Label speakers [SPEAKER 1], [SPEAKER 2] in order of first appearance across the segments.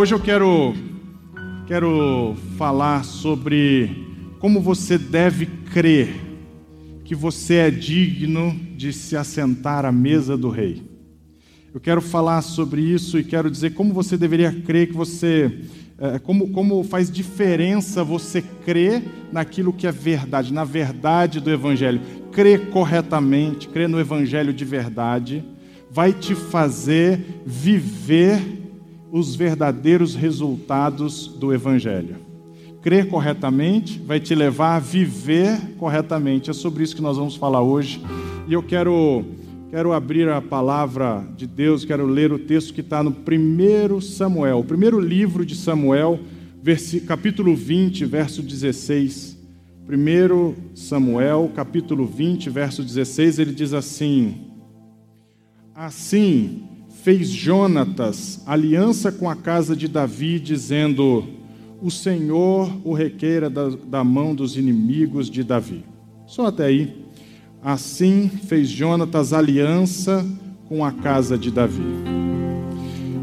[SPEAKER 1] Hoje eu quero, quero falar sobre como você deve crer que você é digno de se assentar à mesa do rei. Eu quero falar sobre isso e quero dizer como você deveria crer que você. É, como, como faz diferença você crer naquilo que é verdade, na verdade do Evangelho. Crer corretamente, crer no Evangelho de verdade, vai te fazer viver os verdadeiros resultados do Evangelho. Crer corretamente vai te levar a viver corretamente. É sobre isso que nós vamos falar hoje. E eu quero, quero abrir a palavra de Deus, quero ler o texto que está no primeiro Samuel, o primeiro livro de Samuel, capítulo 20, verso 16. 1 Samuel, capítulo 20, verso 16, ele diz assim: Assim fez Jonatas aliança com a casa de Davi, dizendo: O Senhor o requeira da, da mão dos inimigos de Davi. Só até aí. Assim fez Jonatas aliança com a casa de Davi.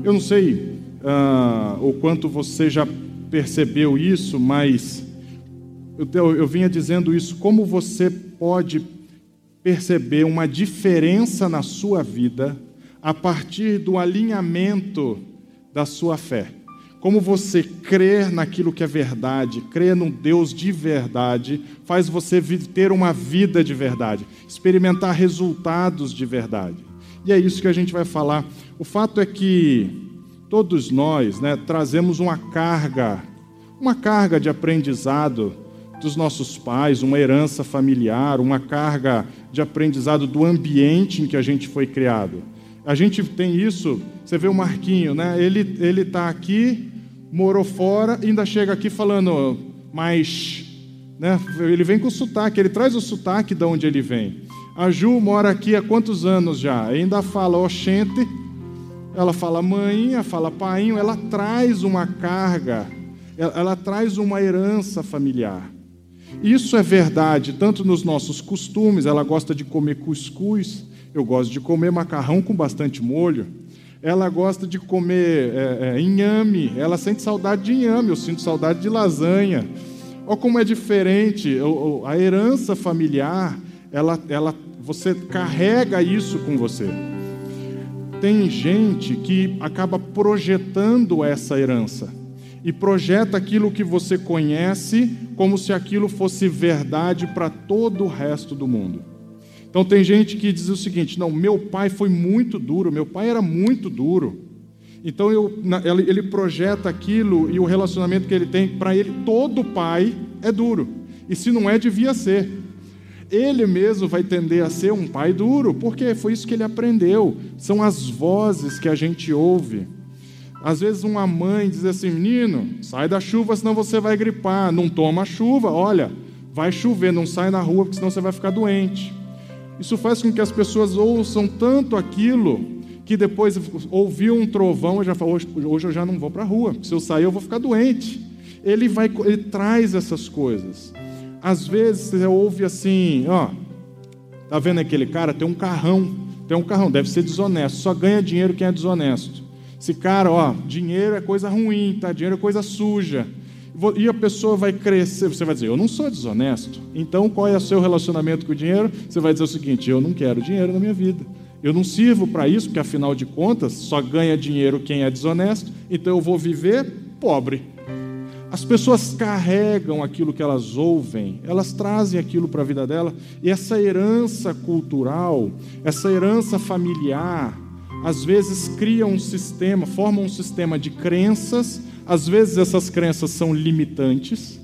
[SPEAKER 1] Eu não sei uh, o quanto você já percebeu isso, mas eu, eu vinha dizendo isso. Como você pode perceber uma diferença na sua vida a partir do alinhamento da sua fé. Como você crer naquilo que é verdade, crer num Deus de verdade, faz você ter uma vida de verdade, experimentar resultados de verdade. E é isso que a gente vai falar. O fato é que todos nós né, trazemos uma carga, uma carga de aprendizado dos nossos pais, uma herança familiar, uma carga de aprendizado do ambiente em que a gente foi criado. A gente tem isso, você vê o Marquinho, né? Ele ele tá aqui, morou fora, ainda chega aqui falando mais, né? Ele vem com sotaque, ele traz o sotaque de onde ele vem. A Ju mora aqui há quantos anos já? Ainda fala oxente, ela fala mãinha, fala painho, ela traz uma carga, ela, ela traz uma herança familiar. Isso é verdade, tanto nos nossos costumes, ela gosta de comer cuscuz, eu gosto de comer macarrão com bastante molho. Ela gosta de comer é, é, inhame. Ela sente saudade de inhame. Eu sinto saudade de lasanha. Olha como é diferente. A herança familiar, ela, ela, você carrega isso com você. Tem gente que acaba projetando essa herança e projeta aquilo que você conhece como se aquilo fosse verdade para todo o resto do mundo. Então tem gente que diz o seguinte: não, meu pai foi muito duro, meu pai era muito duro. Então eu, ele projeta aquilo e o relacionamento que ele tem, para ele, todo pai é duro. E se não é, devia ser. Ele mesmo vai tender a ser um pai duro, porque foi isso que ele aprendeu. São as vozes que a gente ouve. Às vezes uma mãe diz assim: menino, sai da chuva, senão você vai gripar. Não toma chuva, olha, vai chover, não sai na rua, porque senão você vai ficar doente. Isso faz com que as pessoas ouçam tanto aquilo que depois ouviu um trovão e já falou: hoje, eu já não vou para a rua, se eu sair eu vou ficar doente. Ele vai, ele traz essas coisas. Às vezes você ouve assim, ó, tá vendo aquele cara tem um carrão, tem um carrão, deve ser desonesto, só ganha dinheiro quem é desonesto. Esse cara, ó, dinheiro é coisa ruim, tá? Dinheiro é coisa suja e a pessoa vai crescer. Você vai dizer, eu não sou desonesto. Então, qual é o seu relacionamento com o dinheiro? Você vai dizer o seguinte: eu não quero dinheiro na minha vida. Eu não sirvo para isso, porque afinal de contas, só ganha dinheiro quem é desonesto, então eu vou viver pobre. As pessoas carregam aquilo que elas ouvem, elas trazem aquilo para a vida dela, e essa herança cultural, essa herança familiar, às vezes cria um sistema, forma um sistema de crenças às vezes essas crenças são limitantes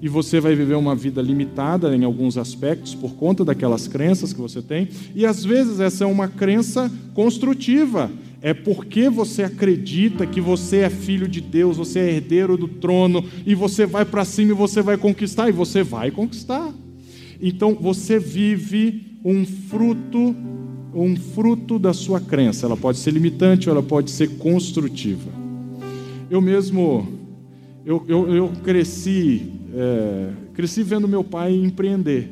[SPEAKER 1] e você vai viver uma vida limitada em alguns aspectos por conta daquelas crenças que você tem, e às vezes essa é uma crença construtiva. É porque você acredita que você é filho de Deus, você é herdeiro do trono, e você vai para cima e você vai conquistar, e você vai conquistar. Então você vive um fruto, um fruto da sua crença. Ela pode ser limitante ou ela pode ser construtiva. Eu mesmo, eu, eu, eu cresci, é, cresci vendo meu pai empreender.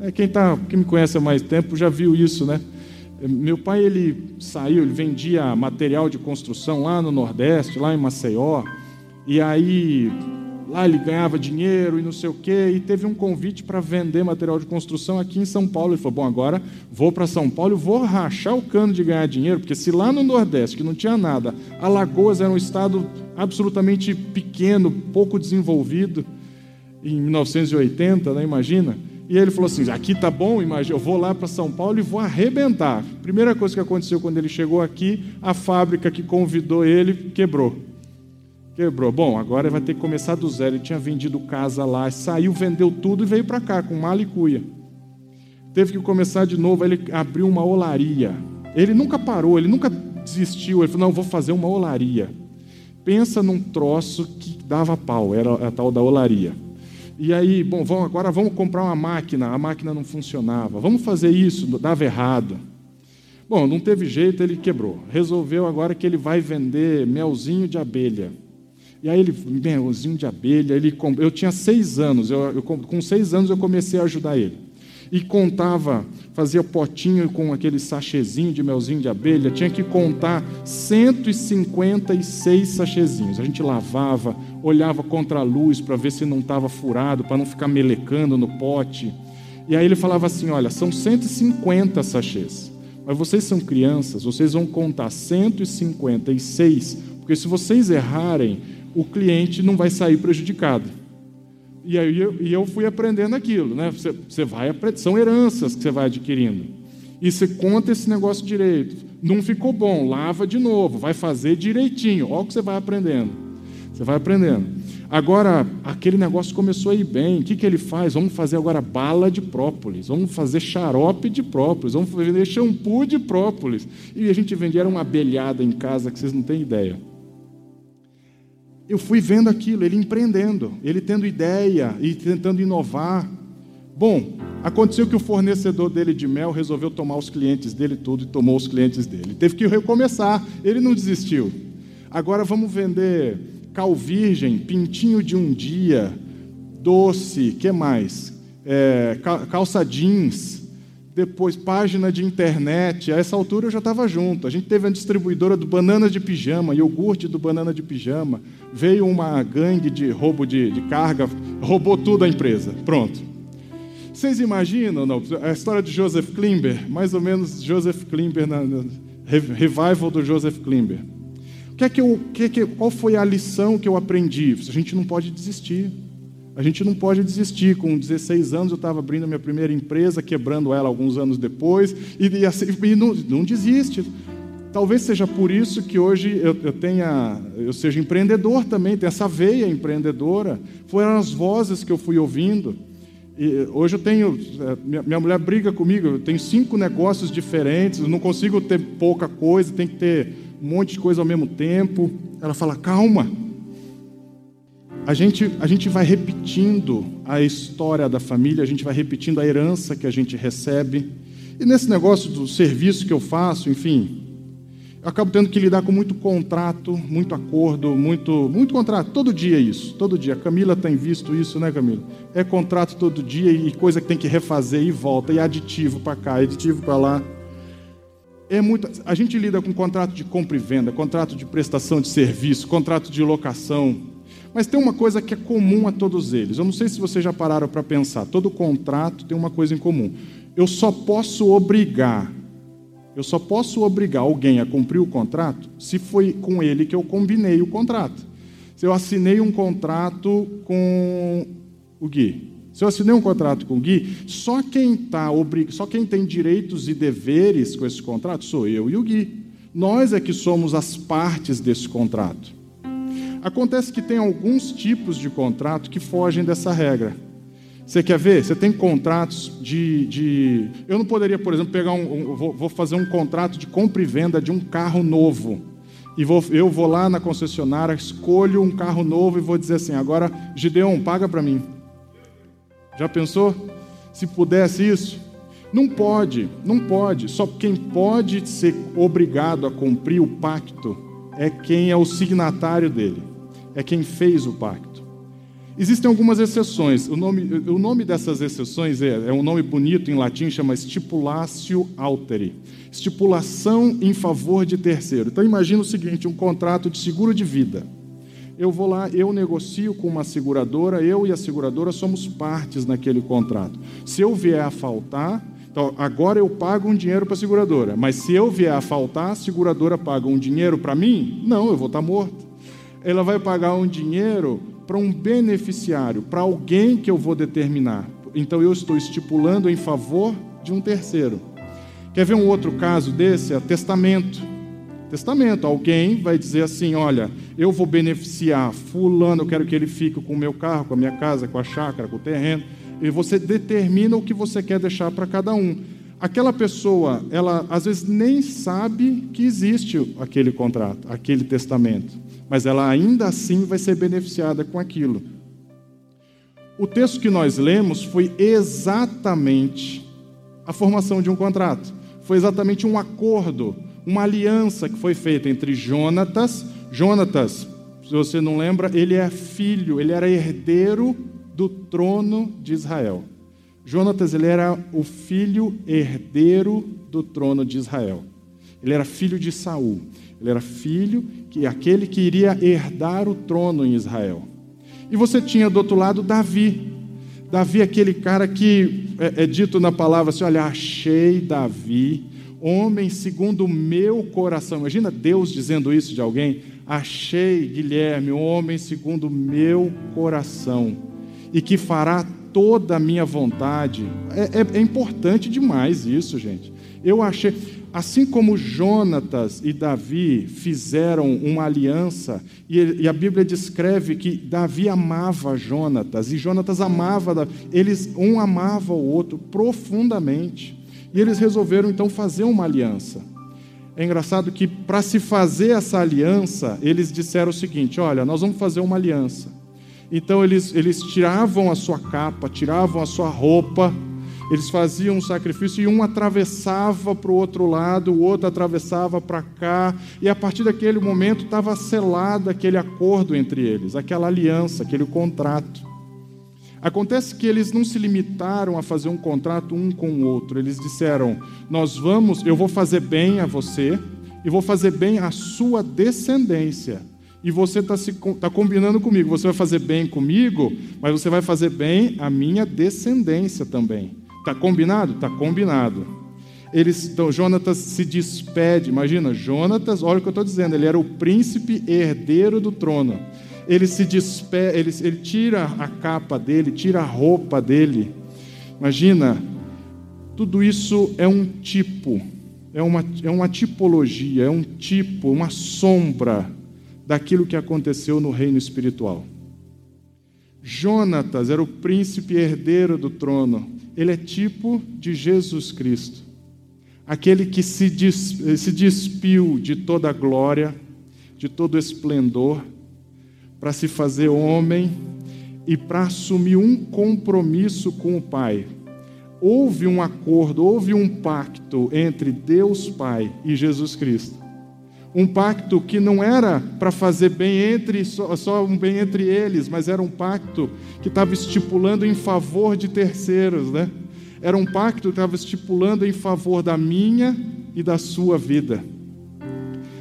[SPEAKER 1] É, quem, tá, quem me conhece há mais tempo já viu isso, né? Meu pai ele saiu, ele vendia material de construção lá no Nordeste, lá em Maceió, e aí lá ele ganhava dinheiro e não sei o quê, e teve um convite para vender material de construção aqui em São Paulo. Ele falou: Bom, agora vou para São Paulo vou rachar o cano de ganhar dinheiro, porque se lá no Nordeste, que não tinha nada, Alagoas era um estado absolutamente pequeno, pouco desenvolvido, em 1980, né, imagina. E ele falou assim: aqui tá bom, imagina, eu vou lá para São Paulo e vou arrebentar. Primeira coisa que aconteceu quando ele chegou aqui, a fábrica que convidou ele quebrou. Quebrou. Bom, agora vai ter que começar do zero. Ele tinha vendido casa lá, saiu, vendeu tudo e veio para cá com mala e cuia. Teve que começar de novo. Ele abriu uma olaria. Ele nunca parou, ele nunca desistiu. Ele falou: Não, vou fazer uma olaria. Pensa num troço que dava pau, era a tal da olaria. E aí, bom, vamos, agora vamos comprar uma máquina, a máquina não funcionava. Vamos fazer isso, dava errado. Bom, não teve jeito, ele quebrou. Resolveu agora que ele vai vender melzinho de abelha. E aí ele, melzinho de abelha, ele, eu tinha seis anos, eu, eu, com seis anos eu comecei a ajudar ele e contava, fazia potinho com aquele sachezinho de melzinho de abelha, tinha que contar 156 sachezinhos. A gente lavava, olhava contra a luz para ver se não estava furado, para não ficar melecando no pote. E aí ele falava assim: Olha, são 150 sachês, mas vocês são crianças, vocês vão contar 156, porque se vocês errarem, o cliente não vai sair prejudicado. E aí eu, e eu fui aprendendo aquilo, né? Você, você vai são heranças que você vai adquirindo. E você conta esse negócio direito. Não ficou bom, lava de novo, vai fazer direitinho. Olha o que você vai aprendendo. Você vai aprendendo. Agora, aquele negócio começou a ir bem. O que, que ele faz? Vamos fazer agora bala de própolis. Vamos fazer xarope de própolis. Vamos fazer shampoo de própolis. E a gente vendia uma abelhada em casa que vocês não têm ideia eu fui vendo aquilo, ele empreendendo, ele tendo ideia e tentando inovar. Bom, aconteceu que o fornecedor dele de mel resolveu tomar os clientes dele tudo e tomou os clientes dele. Teve que recomeçar, ele não desistiu. Agora vamos vender cal virgem, pintinho de um dia, doce, que mais? É, calça jeans, depois página de internet. A essa altura eu já estava junto. A gente teve a distribuidora do banana de pijama, iogurte do banana de pijama. Veio uma gangue de roubo de, de carga, roubou tudo a empresa. Pronto. Vocês imaginam, não? A história de Joseph Klimber, mais ou menos Joseph Klimber, na, na revival do Joseph Klimber. O que é que eu, que é que, qual foi a lição que eu aprendi? A gente não pode desistir. A gente não pode desistir. Com 16 anos eu estava abrindo a minha primeira empresa, quebrando ela alguns anos depois, e, e, assim, e não, não, desiste. Talvez seja por isso que hoje eu, eu, tenha, eu seja empreendedor também, tenho essa veia empreendedora. Foram as vozes que eu fui ouvindo. E hoje eu tenho, é, minha mulher briga comigo, eu tenho cinco negócios diferentes, eu não consigo ter pouca coisa, tem que ter um monte de coisa ao mesmo tempo. Ela fala, calma, a gente, a gente vai repetindo a história da família, a gente vai repetindo a herança que a gente recebe. E nesse negócio do serviço que eu faço, enfim, eu acabo tendo que lidar com muito contrato, muito acordo, muito, muito contrato. Todo dia isso, todo dia. A Camila tem visto isso, né, Camila? É contrato todo dia e coisa que tem que refazer e volta, e aditivo para cá, aditivo para lá. É muito, a gente lida com contrato de compra e venda, contrato de prestação de serviço, contrato de locação, mas tem uma coisa que é comum a todos eles. Eu não sei se vocês já pararam para pensar. Todo contrato tem uma coisa em comum. Eu só posso obrigar, eu só posso obrigar alguém a cumprir o contrato se foi com ele que eu combinei o contrato. Se eu assinei um contrato com o Gui, se eu assinei um contrato com o Gui, só quem tá obrig... só quem tem direitos e deveres com esse contrato sou eu e o Gui. Nós é que somos as partes desse contrato. Acontece que tem alguns tipos de contrato que fogem dessa regra. Você quer ver? Você tem contratos de. de... Eu não poderia, por exemplo, pegar um. um vou, fazer um contrato de compra e venda de um carro novo. E vou, eu vou lá na concessionária, escolho um carro novo e vou dizer assim: agora, Gideon, paga para mim. Já pensou? Se pudesse isso? Não pode, não pode. Só quem pode ser obrigado a cumprir o pacto é quem é o signatário dele é quem fez o pacto. Existem algumas exceções. O nome, o nome dessas exceções é, é um nome bonito em latim, chama stipulatio alteri estipulação em favor de terceiro. Então imagina o seguinte, um contrato de seguro de vida. Eu vou lá, eu negocio com uma seguradora, eu e a seguradora somos partes naquele contrato. Se eu vier a faltar, então agora eu pago um dinheiro para a seguradora, mas se eu vier a faltar, a seguradora paga um dinheiro para mim? Não, eu vou estar morto. Ela vai pagar um dinheiro para um beneficiário, para alguém que eu vou determinar. Então eu estou estipulando em favor de um terceiro. Quer ver um outro caso desse? É testamento. Testamento. Alguém vai dizer assim: olha, eu vou beneficiar Fulano, eu quero que ele fique com o meu carro, com a minha casa, com a chácara, com o terreno. E você determina o que você quer deixar para cada um. Aquela pessoa, ela às vezes nem sabe que existe aquele contrato, aquele testamento, mas ela ainda assim vai ser beneficiada com aquilo. O texto que nós lemos foi exatamente a formação de um contrato foi exatamente um acordo, uma aliança que foi feita entre Jonatas. Jonatas, se você não lembra, ele é filho, ele era herdeiro do trono de Israel. Jonatas, ele era o filho herdeiro do trono de Israel. Ele era filho de Saul. Ele era filho que aquele que iria herdar o trono em Israel. E você tinha do outro lado Davi, Davi, aquele cara que é, é dito na palavra assim: olha, achei Davi, homem segundo o meu coração. Imagina Deus dizendo isso de alguém: achei Guilherme, homem segundo o meu coração, e que fará toda a minha vontade. É, é, é importante demais isso, gente. Eu achei. Assim como Jonatas e Davi fizeram uma aliança, e a Bíblia descreve que Davi amava Jonatas, e Jonatas amava, eles um amava o outro profundamente, e eles resolveram então fazer uma aliança. É engraçado que para se fazer essa aliança, eles disseram o seguinte: olha, nós vamos fazer uma aliança. Então eles, eles tiravam a sua capa, tiravam a sua roupa, eles faziam um sacrifício e um atravessava para o outro lado, o outro atravessava para cá, e a partir daquele momento estava selado aquele acordo entre eles, aquela aliança, aquele contrato. Acontece que eles não se limitaram a fazer um contrato um com o outro, eles disseram: Nós vamos, eu vou fazer bem a você e vou fazer bem a sua descendência. E você está tá combinando comigo, você vai fazer bem comigo, mas você vai fazer bem a minha descendência também. Tá combinado? Tá combinado. Eles, então, Jonatas se despede. Imagina, Jonatas, olha o que eu estou dizendo, ele era o príncipe herdeiro do trono. Ele se despede, ele, ele tira a capa dele, tira a roupa dele. Imagina, tudo isso é um tipo, é uma, é uma tipologia, é um tipo, uma sombra daquilo que aconteceu no reino espiritual. Jonatas era o príncipe herdeiro do trono ele é tipo de Jesus Cristo, aquele que se, se despiu de toda glória, de todo esplendor, para se fazer homem e para assumir um compromisso com o Pai. Houve um acordo, houve um pacto entre Deus Pai e Jesus Cristo. Um pacto que não era para fazer bem entre só, só um bem entre eles, mas era um pacto que estava estipulando em favor de terceiros, né? Era um pacto que estava estipulando em favor da minha e da sua vida.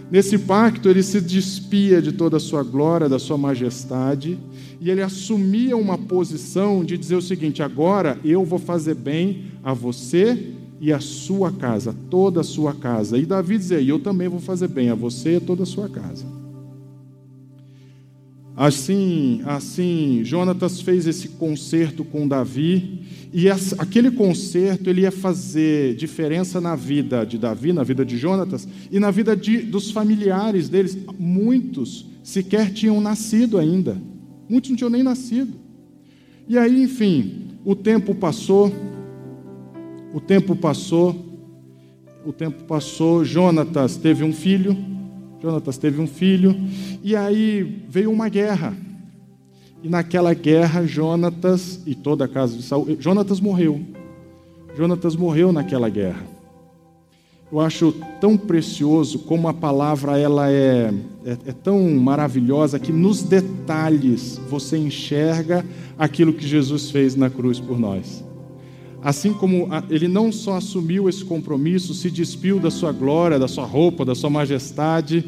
[SPEAKER 1] Nesse pacto, ele se despia de toda a sua glória, da sua majestade, e ele assumia uma posição de dizer o seguinte: agora eu vou fazer bem a você e a sua casa, toda a sua casa. E Davi dizia: Eu também vou fazer bem a você e toda a sua casa. Assim, assim, Jonatas fez esse concerto com Davi, e aquele concerto ele ia fazer diferença na vida de Davi, na vida de Jonatas e na vida de, dos familiares deles. Muitos sequer tinham nascido ainda, muitos não tinham nem nascido. E aí, enfim, o tempo passou, o tempo passou, o tempo passou, Jonatas teve um filho, Jonatas teve um filho, e aí veio uma guerra. E naquela guerra, Jonatas e toda a casa de Saul, Jonatas morreu. Jonatas morreu naquela guerra. eu acho tão precioso como a palavra ela é, é, é, tão maravilhosa que nos detalhes você enxerga aquilo que Jesus fez na cruz por nós. Assim como ele não só assumiu esse compromisso, se despiu da sua glória, da sua roupa, da sua majestade,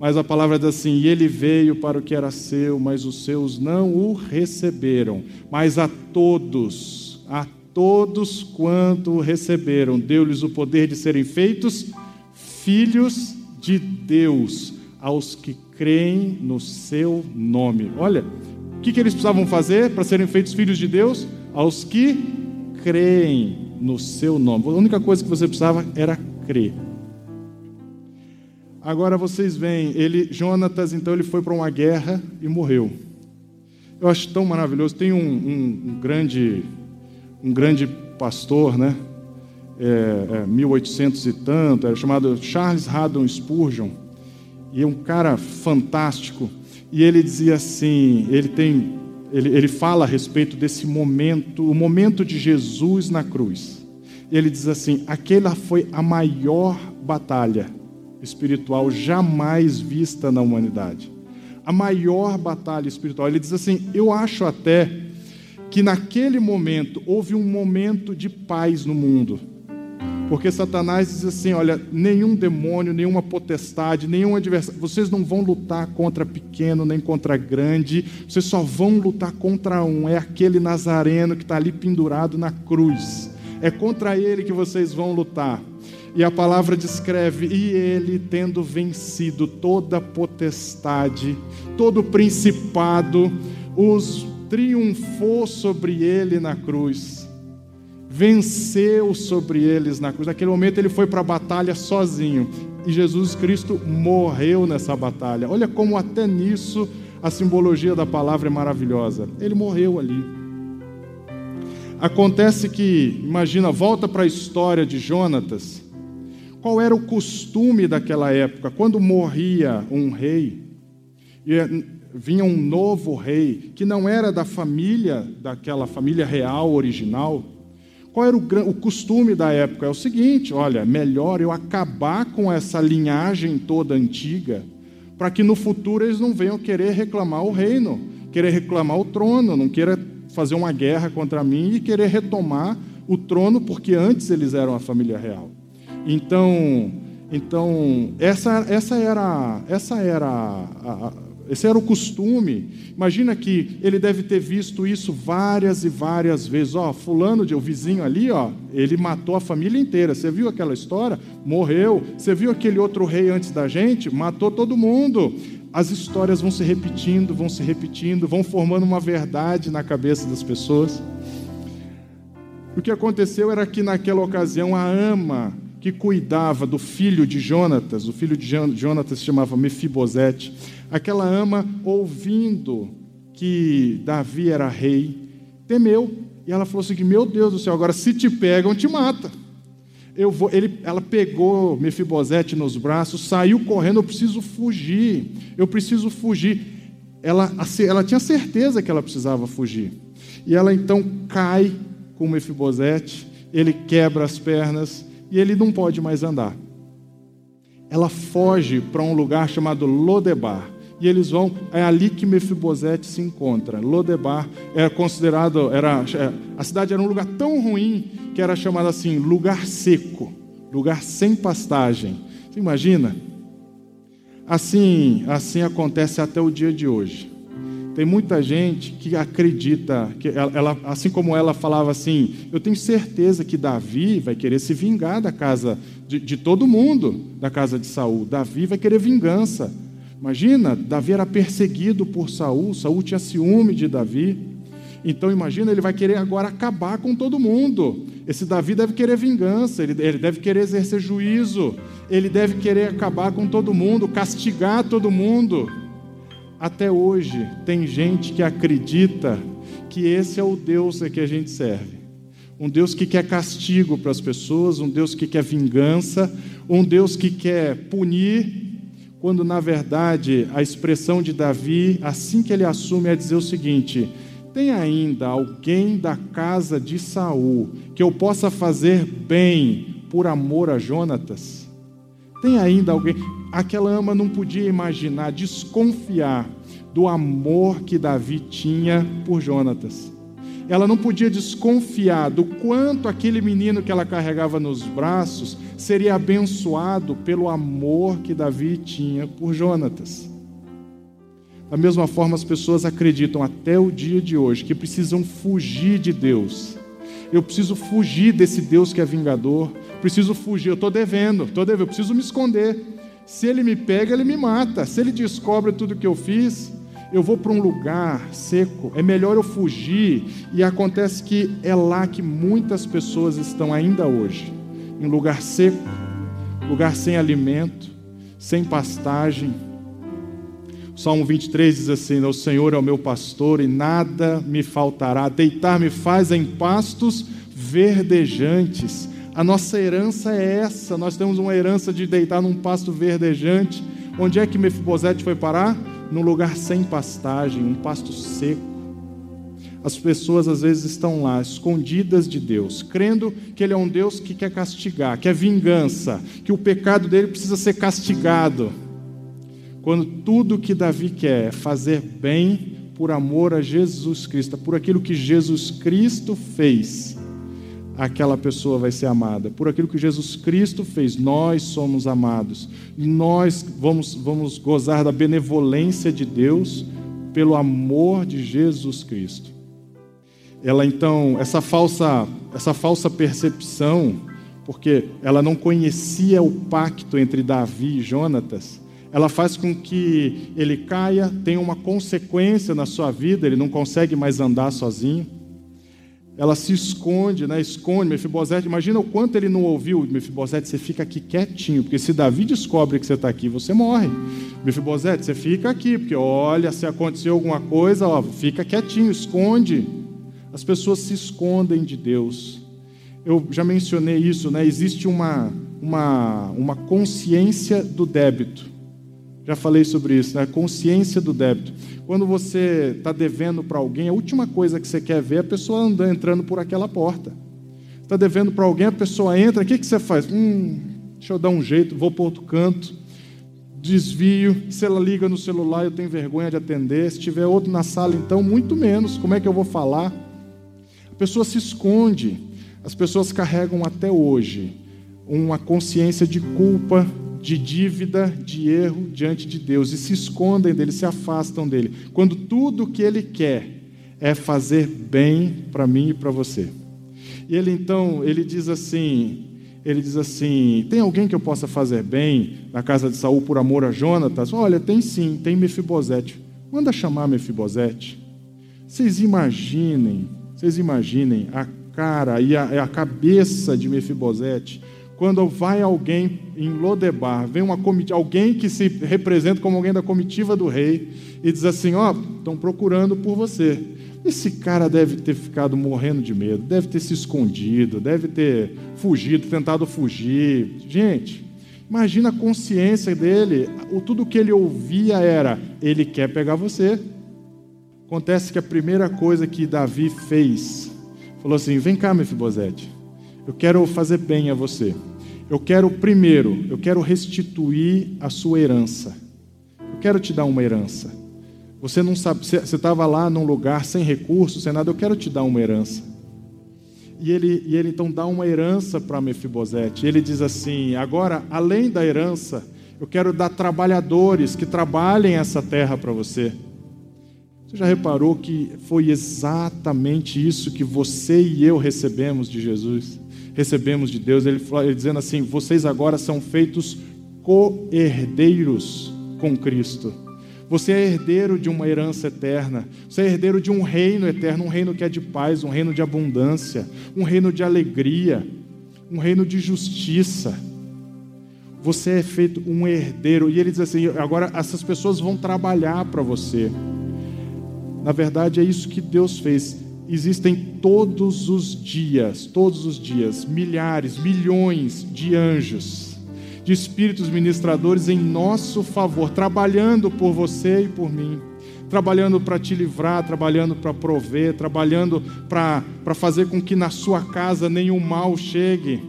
[SPEAKER 1] mas a palavra diz assim: e ele veio para o que era seu, mas os seus não o receberam. Mas a todos, a todos quanto receberam, deu-lhes o poder de serem feitos filhos de Deus, aos que creem no seu nome. Olha, o que, que eles precisavam fazer para serem feitos filhos de Deus? Aos que creem no seu nome. A única coisa que você precisava era crer. Agora vocês veem, ele, Jonatas, então ele foi para uma guerra e morreu. Eu acho tão maravilhoso. Tem um, um, um grande um grande pastor, né? É, é, 1800 e tanto, era chamado Charles Haddon Spurgeon, e é um cara fantástico. E ele dizia assim, ele tem, ele, ele fala a respeito desse momento, o momento de Jesus na cruz. Ele diz assim: aquela foi a maior batalha espiritual jamais vista na humanidade. A maior batalha espiritual. Ele diz assim: eu acho até que naquele momento houve um momento de paz no mundo. Porque Satanás diz assim: olha, nenhum demônio, nenhuma potestade, nenhum adversário, vocês não vão lutar contra pequeno nem contra grande, vocês só vão lutar contra um, é aquele nazareno que está ali pendurado na cruz. É contra ele que vocês vão lutar. E a palavra descreve: e ele, tendo vencido toda potestade, todo principado, os triunfou sobre ele na cruz, venceu sobre eles na cruz. Naquele momento ele foi para a batalha sozinho e Jesus Cristo morreu nessa batalha. Olha como até nisso a simbologia da palavra é maravilhosa. Ele morreu ali. Acontece que, imagina, volta para a história de Jonatas. Qual era o costume daquela época? Quando morria um rei, vinha um novo rei, que não era da família, daquela família real original, qual era o, o, costume da época? É o seguinte: olha, melhor eu acabar com essa linhagem toda antiga, para que no futuro eles não venham querer reclamar o reino, querer reclamar o trono, não queira fazer uma guerra contra mim e querer retomar o trono, porque antes eles eram a família real. Então, então essa, essa era, essa era a, a esse era o costume. Imagina que ele deve ter visto isso várias e várias vezes. Ó, fulano de o vizinho ali, ó, ele matou a família inteira. Você viu aquela história? Morreu. Você viu aquele outro rei antes da gente? Matou todo mundo. As histórias vão se repetindo, vão se repetindo, vão formando uma verdade na cabeça das pessoas. O que aconteceu era que naquela ocasião a ama que cuidava do filho de Jonatas, o filho de Jonatas se chamava Mefibosete, Aquela ama, ouvindo que Davi era rei, temeu. E ela falou assim: Meu Deus do céu, agora se te pegam, te mata. Eu vou, ele, ela pegou Mefibosete nos braços, saiu correndo. Eu preciso fugir, eu preciso fugir. Ela, ela tinha certeza que ela precisava fugir. E ela então cai com Mefibosete, ele quebra as pernas e ele não pode mais andar. Ela foge para um lugar chamado Lodebar e eles vão, é ali que Mefibosete se encontra. Lodebar era considerado, era, é, a cidade era um lugar tão ruim que era chamado assim, lugar seco, lugar sem pastagem. Você imagina? Assim, assim acontece até o dia de hoje. Tem muita gente que acredita, que ela, assim como ela falava assim, eu tenho certeza que Davi vai querer se vingar da casa de, de todo mundo, da casa de Saul. Davi vai querer vingança. Imagina, Davi era perseguido por Saul, Saul tinha ciúme de Davi. Então imagina, ele vai querer agora acabar com todo mundo. Esse Davi deve querer vingança, ele, ele deve querer exercer juízo, ele deve querer acabar com todo mundo, castigar todo mundo. Até hoje tem gente que acredita que esse é o Deus a que a gente serve. Um Deus que quer castigo para as pessoas, um Deus que quer vingança, um Deus que quer punir quando na verdade a expressão de Davi, assim que ele assume, é dizer o seguinte: tem ainda alguém da casa de Saul que eu possa fazer bem por amor a Jonatas? Tem ainda alguém? Aquela ama não podia imaginar, desconfiar do amor que Davi tinha por Jonatas. Ela não podia desconfiar do quanto aquele menino que ela carregava nos braços seria abençoado pelo amor que Davi tinha por Jonatas. Da mesma forma, as pessoas acreditam até o dia de hoje que precisam fugir de Deus. Eu preciso fugir desse Deus que é vingador. Preciso fugir. Eu estou devendo, estou devendo. Eu preciso me esconder. Se ele me pega, ele me mata. Se ele descobre tudo que eu fiz, eu vou para um lugar seco. É melhor eu fugir. E acontece que é lá que muitas pessoas estão ainda hoje em lugar seco, lugar sem alimento, sem pastagem Salmo 23 diz assim: O Senhor é o meu pastor e nada me faltará. Deitar-me faz em pastos verdejantes. A nossa herança é essa. Nós temos uma herança de deitar num pasto verdejante. Onde é que Mefibosete foi parar? Num lugar sem pastagem, um pasto seco. As pessoas às vezes estão lá, escondidas de Deus, crendo que Ele é um Deus que quer castigar, que é vingança, que o pecado dele precisa ser castigado quando tudo que Davi quer é fazer bem por amor a Jesus Cristo, por aquilo que Jesus Cristo fez, aquela pessoa vai ser amada. Por aquilo que Jesus Cristo fez, nós somos amados. E nós vamos, vamos gozar da benevolência de Deus pelo amor de Jesus Cristo. Ela então, essa falsa, essa falsa percepção, porque ela não conhecia o pacto entre Davi e Jonatas, ela faz com que ele caia, tenha uma consequência na sua vida, ele não consegue mais andar sozinho. Ela se esconde, né? esconde. Mefibosete, imagina o quanto ele não ouviu. Mefibosete, você fica aqui quietinho, porque se Davi descobre que você está aqui, você morre. Mefibosete, você fica aqui, porque olha, se aconteceu alguma coisa, ó, fica quietinho, esconde. As pessoas se escondem de Deus. Eu já mencionei isso, né? Existe uma, uma, uma consciência do débito. Já falei sobre isso, né? Consciência do débito. Quando você está devendo para alguém, a última coisa que você quer ver é a pessoa andando, entrando por aquela porta. Está devendo para alguém, a pessoa entra, o que, que você faz? Hum, deixa eu dar um jeito, vou para outro canto, desvio. Se ela liga no celular, eu tenho vergonha de atender. Se tiver outro na sala, então, muito menos. Como é que eu vou falar? A pessoa se esconde. As pessoas carregam até hoje uma consciência de culpa, de dívida, de erro diante de Deus e se escondem dele, se afastam dele, quando tudo o que ele quer é fazer bem para mim e para você. E ele então, ele diz assim, ele diz assim: "Tem alguém que eu possa fazer bem na casa de Saul por amor a Jonatas?" Olha, tem sim, tem Mefibosete. Manda chamar Mefibosete. Vocês imaginem, vocês imaginem a cara e a, a cabeça de Mefibosete quando vai alguém em Lodebar, vem uma comitiva, alguém que se representa como alguém da comitiva do rei e diz assim: Ó, oh, estão procurando por você. Esse cara deve ter ficado morrendo de medo, deve ter se escondido, deve ter fugido, tentado fugir. Gente, imagina a consciência dele. O tudo que ele ouvia era: ele quer pegar você. Acontece que a primeira coisa que Davi fez, falou assim: vem cá, Mefibosete. Eu quero fazer bem a você. Eu quero, primeiro, eu quero restituir a sua herança. Eu quero te dar uma herança. Você não sabe, você estava lá num lugar sem recursos, sem nada, eu quero te dar uma herança. E ele, e ele então dá uma herança para Mefibosete. Ele diz assim: agora, além da herança, eu quero dar trabalhadores que trabalhem essa terra para você. Você já reparou que foi exatamente isso que você e eu recebemos de Jesus? Recebemos de Deus, ele, ele dizendo assim: vocês agora são feitos co-herdeiros com Cristo. Você é herdeiro de uma herança eterna. Você é herdeiro de um reino eterno, um reino que é de paz, um reino de abundância, um reino de alegria, um reino de justiça. Você é feito um herdeiro. E ele diz assim: agora essas pessoas vão trabalhar para você. Na verdade, é isso que Deus fez existem todos os dias, todos os dias, milhares, milhões de anjos, de espíritos ministradores em nosso favor, trabalhando por você e por mim, trabalhando para te livrar, trabalhando para prover, trabalhando para fazer com que na sua casa nenhum mal chegue,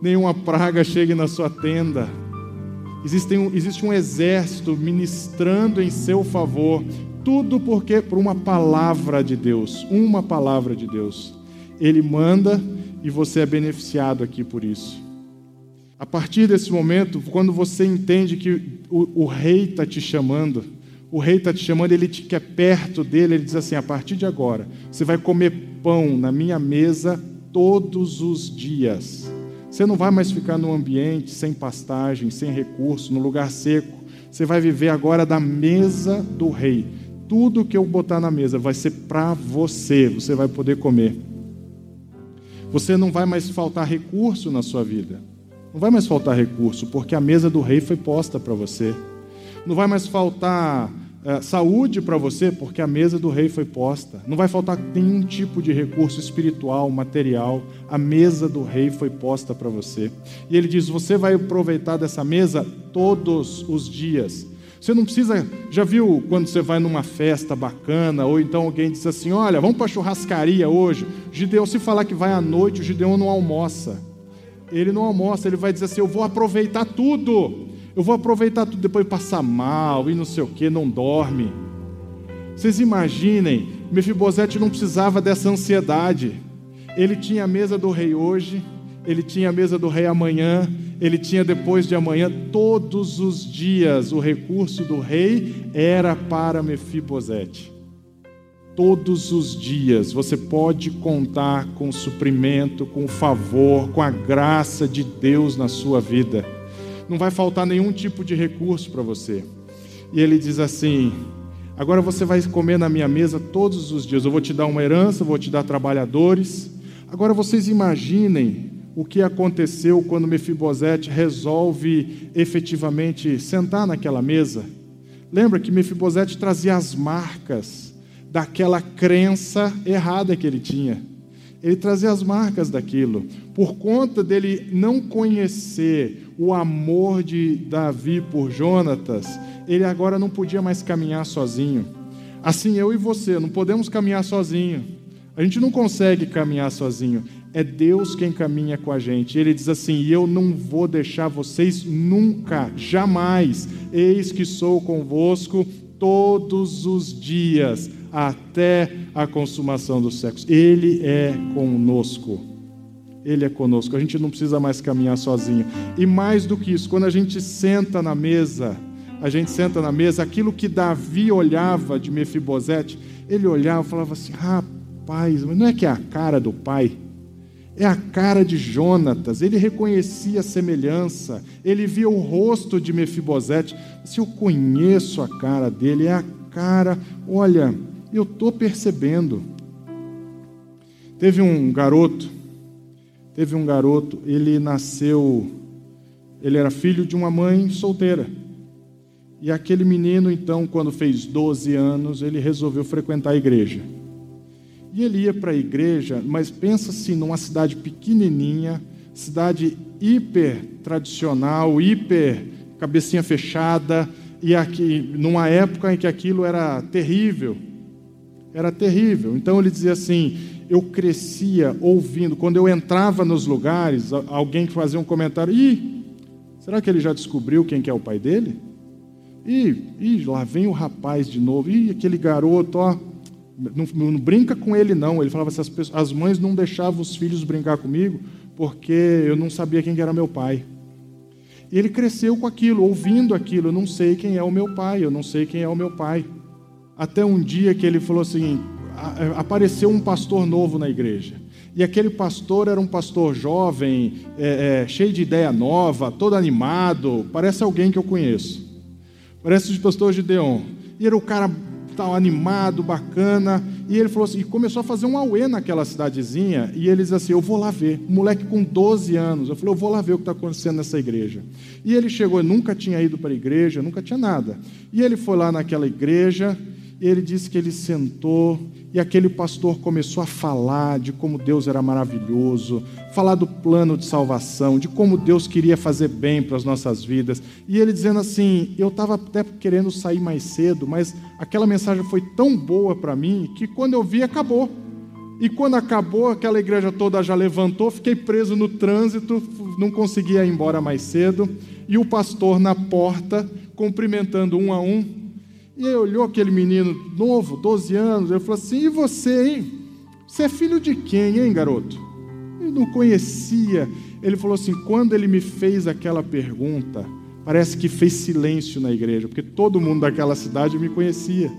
[SPEAKER 1] nenhuma praga chegue na sua tenda. Existe um, existe um exército ministrando em seu favor, tudo porque por uma palavra de Deus, uma palavra de Deus. Ele manda e você é beneficiado aqui por isso. A partir desse momento, quando você entende que o, o rei está te chamando, o rei está te chamando, ele te quer perto dele, ele diz assim: a partir de agora, você vai comer pão na minha mesa todos os dias. Você não vai mais ficar num ambiente sem pastagem, sem recurso, no lugar seco. Você vai viver agora da mesa do rei. Tudo que eu botar na mesa vai ser para você, você vai poder comer. Você não vai mais faltar recurso na sua vida. Não vai mais faltar recurso, porque a mesa do rei foi posta para você. Não vai mais faltar é, saúde para você, porque a mesa do rei foi posta. Não vai faltar nenhum tipo de recurso espiritual, material. A mesa do rei foi posta para você. E ele diz: você vai aproveitar dessa mesa todos os dias. Você não precisa. Já viu quando você vai numa festa bacana, ou então alguém diz assim: olha, vamos para churrascaria hoje. Gideão, se falar que vai à noite, o Gideão não almoça. Ele não almoça, ele vai dizer assim: eu vou aproveitar tudo. Eu vou aproveitar tudo, depois passar mal e não sei o que, não dorme. Vocês imaginem, Mefibosete não precisava dessa ansiedade. Ele tinha a mesa do rei hoje, ele tinha a mesa do rei amanhã, ele tinha depois de amanhã, todos os dias o recurso do rei era para Mefibosete. Todos os dias você pode contar com o suprimento, com o favor, com a graça de Deus na sua vida não vai faltar nenhum tipo de recurso para você. E ele diz assim: Agora você vai comer na minha mesa todos os dias. Eu vou te dar uma herança, vou te dar trabalhadores. Agora vocês imaginem o que aconteceu quando Mefibosete resolve efetivamente sentar naquela mesa. Lembra que Mefibosete trazia as marcas daquela crença errada que ele tinha. Ele trazia as marcas daquilo. Por conta dele não conhecer o amor de Davi por Jonatas, ele agora não podia mais caminhar sozinho. Assim, eu e você não podemos caminhar sozinho. A gente não consegue caminhar sozinho. É Deus quem caminha com a gente. Ele diz assim: Eu não vou deixar vocês nunca, jamais. Eis que sou convosco todos os dias, até a consumação dos séculos. Ele é conosco. Ele é conosco. A gente não precisa mais caminhar sozinho. E mais do que isso, quando a gente senta na mesa, a gente senta na mesa, aquilo que Davi olhava de Mefibosete, ele olhava e falava assim: rapaz, mas não é que é a cara do pai? É a cara de Jonatas. Ele reconhecia a semelhança. Ele via o rosto de Mefibosete. Se eu conheço a cara dele, é a cara. Olha, eu estou percebendo. Teve um garoto Teve um garoto, ele nasceu, ele era filho de uma mãe solteira. E aquele menino, então, quando fez 12 anos, ele resolveu frequentar a igreja. E ele ia para a igreja, mas pensa assim, numa cidade pequenininha, cidade hiper tradicional, hiper cabecinha fechada, e aqui numa época em que aquilo era terrível. Era terrível. Então ele dizia assim: eu crescia ouvindo, quando eu entrava nos lugares, alguém que fazia um comentário, ih, será que ele já descobriu quem que é o pai dele? Ih lá vem o rapaz de novo, ih, aquele garoto, ó, não, não brinca com ele não. Ele falava assim, as, pessoas, as mães não deixavam os filhos brincar comigo, porque eu não sabia quem era meu pai. E ele cresceu com aquilo, ouvindo aquilo, eu não sei quem é o meu pai, eu não sei quem é o meu pai. Até um dia que ele falou assim, apareceu um pastor novo na igreja. E aquele pastor era um pastor jovem, é, é, cheio de ideia nova, todo animado, parece alguém que eu conheço. Parece o pastor Gideon. E era o cara tal, animado, bacana. E ele falou assim, e começou a fazer um auê naquela cidadezinha. E ele diz assim: Eu vou lá ver. Um moleque com 12 anos. Eu falei: Eu vou lá ver o que está acontecendo nessa igreja. E ele chegou, nunca tinha ido para a igreja, nunca tinha nada. E ele foi lá naquela igreja. E ele disse que ele sentou e aquele pastor começou a falar de como Deus era maravilhoso, falar do plano de salvação, de como Deus queria fazer bem para as nossas vidas. E ele dizendo assim: Eu estava até querendo sair mais cedo, mas aquela mensagem foi tão boa para mim que quando eu vi, acabou. E quando acabou, aquela igreja toda já levantou, fiquei preso no trânsito, não conseguia ir embora mais cedo. E o pastor na porta, cumprimentando um a um. E aí olhou aquele menino novo, 12 anos, ele falou assim: E você, hein? Você é filho de quem, hein, garoto? Eu não conhecia. Ele falou assim: quando ele me fez aquela pergunta, parece que fez silêncio na igreja, porque todo mundo daquela cidade me conhecia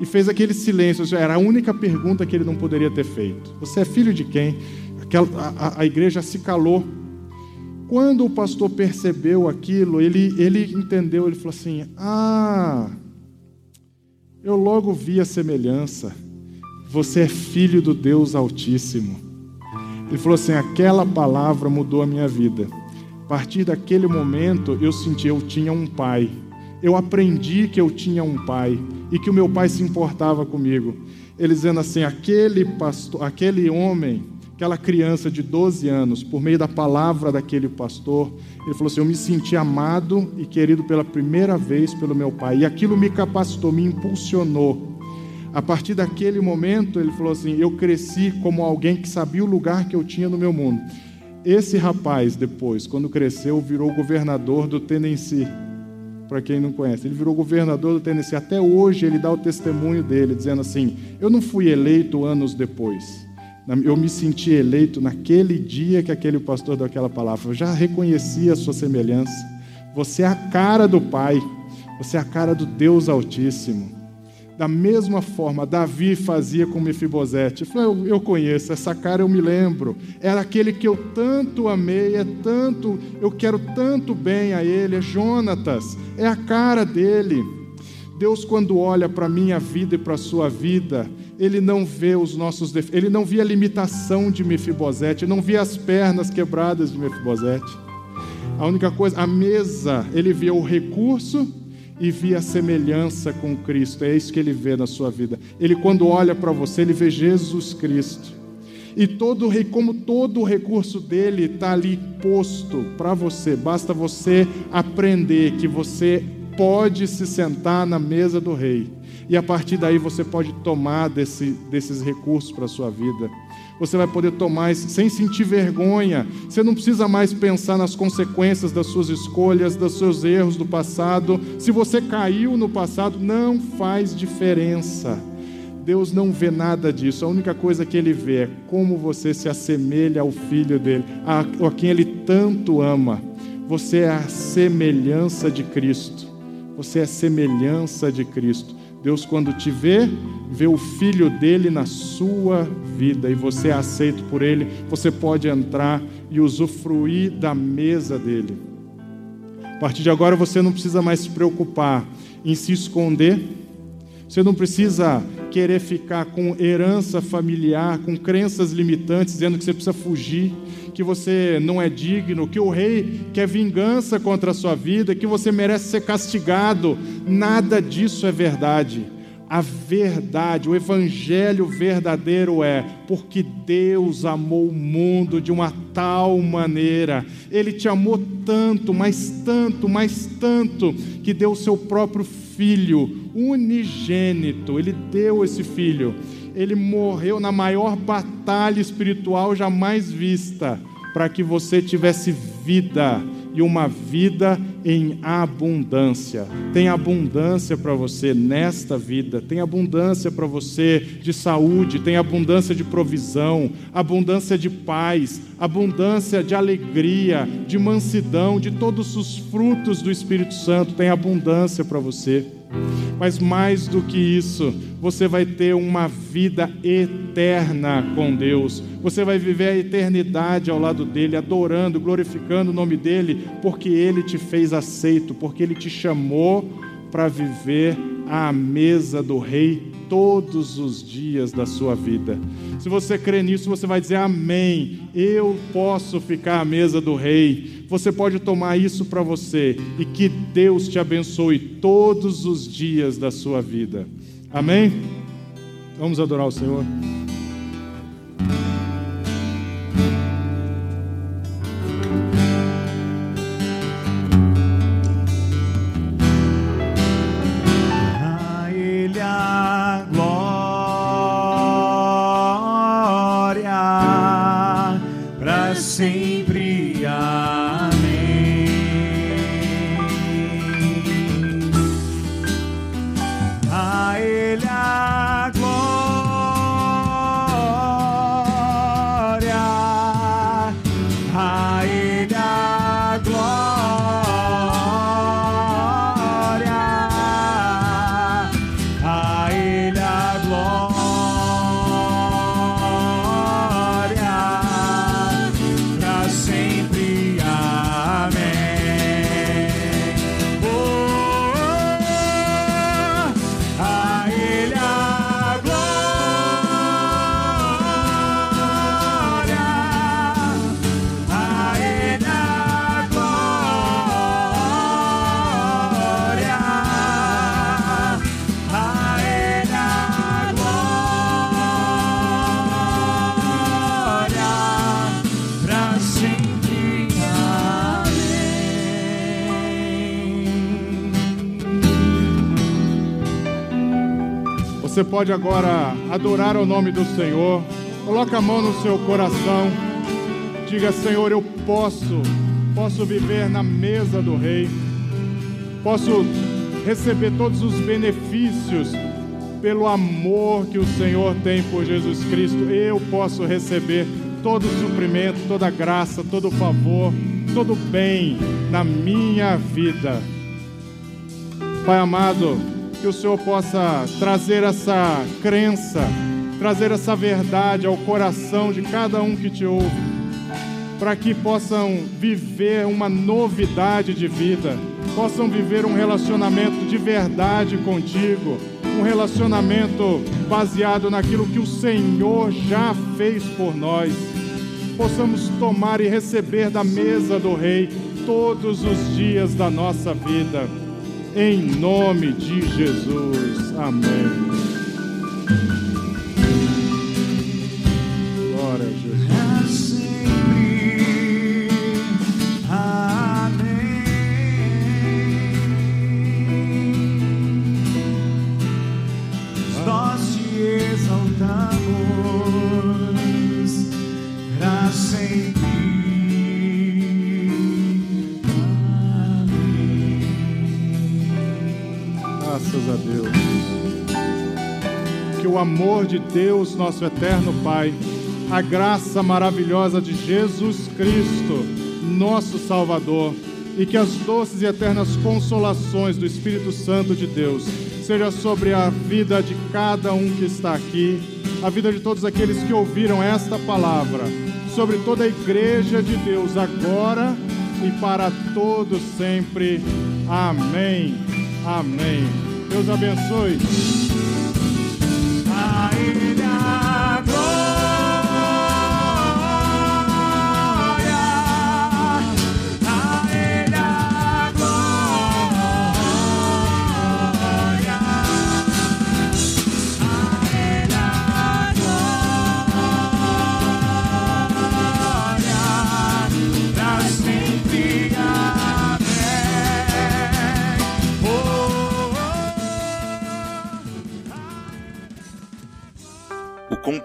[SPEAKER 1] e fez aquele silêncio. Era a única pergunta que ele não poderia ter feito. Você é filho de quem? Aquela, a, a igreja se calou. Quando o pastor percebeu aquilo, ele, ele entendeu, ele falou assim: Ah, eu logo vi a semelhança. Você é filho do Deus Altíssimo. Ele falou assim: aquela palavra mudou a minha vida. A partir daquele momento, eu senti eu tinha um pai. Eu aprendi que eu tinha um pai e que o meu pai se importava comigo. Ele dizendo assim: aquele pastor, aquele homem, aquela criança de 12 anos, por meio da palavra daquele pastor, ele falou assim: eu me senti amado e querido pela primeira vez pelo meu pai. E aquilo me capacitou, me impulsionou. A partir daquele momento, ele falou assim: eu cresci como alguém que sabia o lugar que eu tinha no meu mundo. Esse rapaz, depois, quando cresceu, virou governador do Tennessee para quem não conhece. Ele virou governador do Tennessee. Até hoje ele dá o testemunho dele, dizendo assim: Eu não fui eleito anos depois. Eu me senti eleito naquele dia que aquele pastor deu aquela palavra. Eu já reconheci a sua semelhança. Você é a cara do Pai. Você é a cara do Deus Altíssimo. Da mesma forma, Davi fazia com Mefibosete. Eu, eu conheço, essa cara eu me lembro. Era aquele que eu tanto amei, é tanto, eu quero tanto bem a ele, é Jonatas, é a cara dele. Deus, quando olha para a minha vida e para a sua vida, Ele não vê os nossos defeitos, Ele não vê a limitação de Mefibosete, não vê as pernas quebradas de Mefibosete. A única coisa, a mesa, Ele vê o recurso e via a semelhança com Cristo. É isso que ele vê na sua vida. Ele, quando olha para você, ele vê Jesus Cristo. E todo como todo o recurso dele está ali posto para você. Basta você aprender que você pode se sentar na mesa do rei. E a partir daí você pode tomar desse, desses recursos para a sua vida você vai poder tomar sem sentir vergonha. Você não precisa mais pensar nas consequências das suas escolhas, dos seus erros do passado. Se você caiu no passado, não faz diferença. Deus não vê nada disso. A única coisa que Ele vê é como você se assemelha ao Filho dele, a, a quem Ele tanto ama. Você é a semelhança de Cristo. Você é a semelhança de Cristo. Deus, quando te vê, vê o filho dele na sua vida e você é aceito por ele, você pode entrar e usufruir da mesa dele. A partir de agora você não precisa mais se preocupar em se esconder, você não precisa querer ficar com herança familiar, com crenças limitantes, dizendo que você precisa fugir, que você não é digno, que o rei quer vingança contra a sua vida, que você merece ser castigado. Nada disso é verdade. A verdade, o evangelho verdadeiro é porque Deus amou o mundo de uma tal maneira, Ele te amou tanto, mas tanto, mas tanto, que deu o seu próprio filho unigênito, Ele deu esse filho, ele morreu na maior batalha espiritual jamais vista, para que você tivesse vida e uma vida em abundância. Tem abundância para você nesta vida, tem abundância para você de saúde, tem abundância de provisão, abundância de paz, abundância de alegria, de mansidão, de todos os frutos do Espírito Santo, tem abundância para você. Mas mais do que isso, você vai ter uma vida eterna com Deus. Você vai viver a eternidade ao lado dele, adorando, glorificando o nome dele, porque ele te fez aceito, porque ele te chamou para viver à mesa do rei todos os dias da sua vida. Se você crê nisso, você vai dizer amém. Eu posso ficar à mesa do rei. Você pode tomar isso para você e que Deus te abençoe todos os dias da sua vida. Amém? Vamos adorar o Senhor. Você pode agora adorar o nome do Senhor. Coloque a mão no seu coração. Diga, Senhor, eu posso, posso viver na mesa do Rei. Posso receber todos os benefícios pelo amor que o Senhor tem por Jesus Cristo. Eu posso receber todo o suprimento, toda a graça, todo o favor, todo o bem na minha vida. Pai amado, que o Senhor possa trazer essa crença, trazer essa verdade ao coração de cada um que te ouve, para que possam viver uma novidade de vida, possam viver um relacionamento de verdade contigo, um relacionamento baseado naquilo que o Senhor já fez por nós. Possamos tomar e receber da mesa do Rei todos os dias da nossa vida em nome de Jesus. Amém. Glória a Jesus. Deus. Que o amor de Deus, nosso eterno Pai, a graça maravilhosa de Jesus Cristo, nosso Salvador, e que as doces e eternas consolações do Espírito Santo de Deus seja sobre a vida de cada um que está aqui, a vida de todos aqueles que ouviram esta palavra, sobre toda a igreja de Deus agora e para todos sempre. Amém. Amém. Deus abençoe.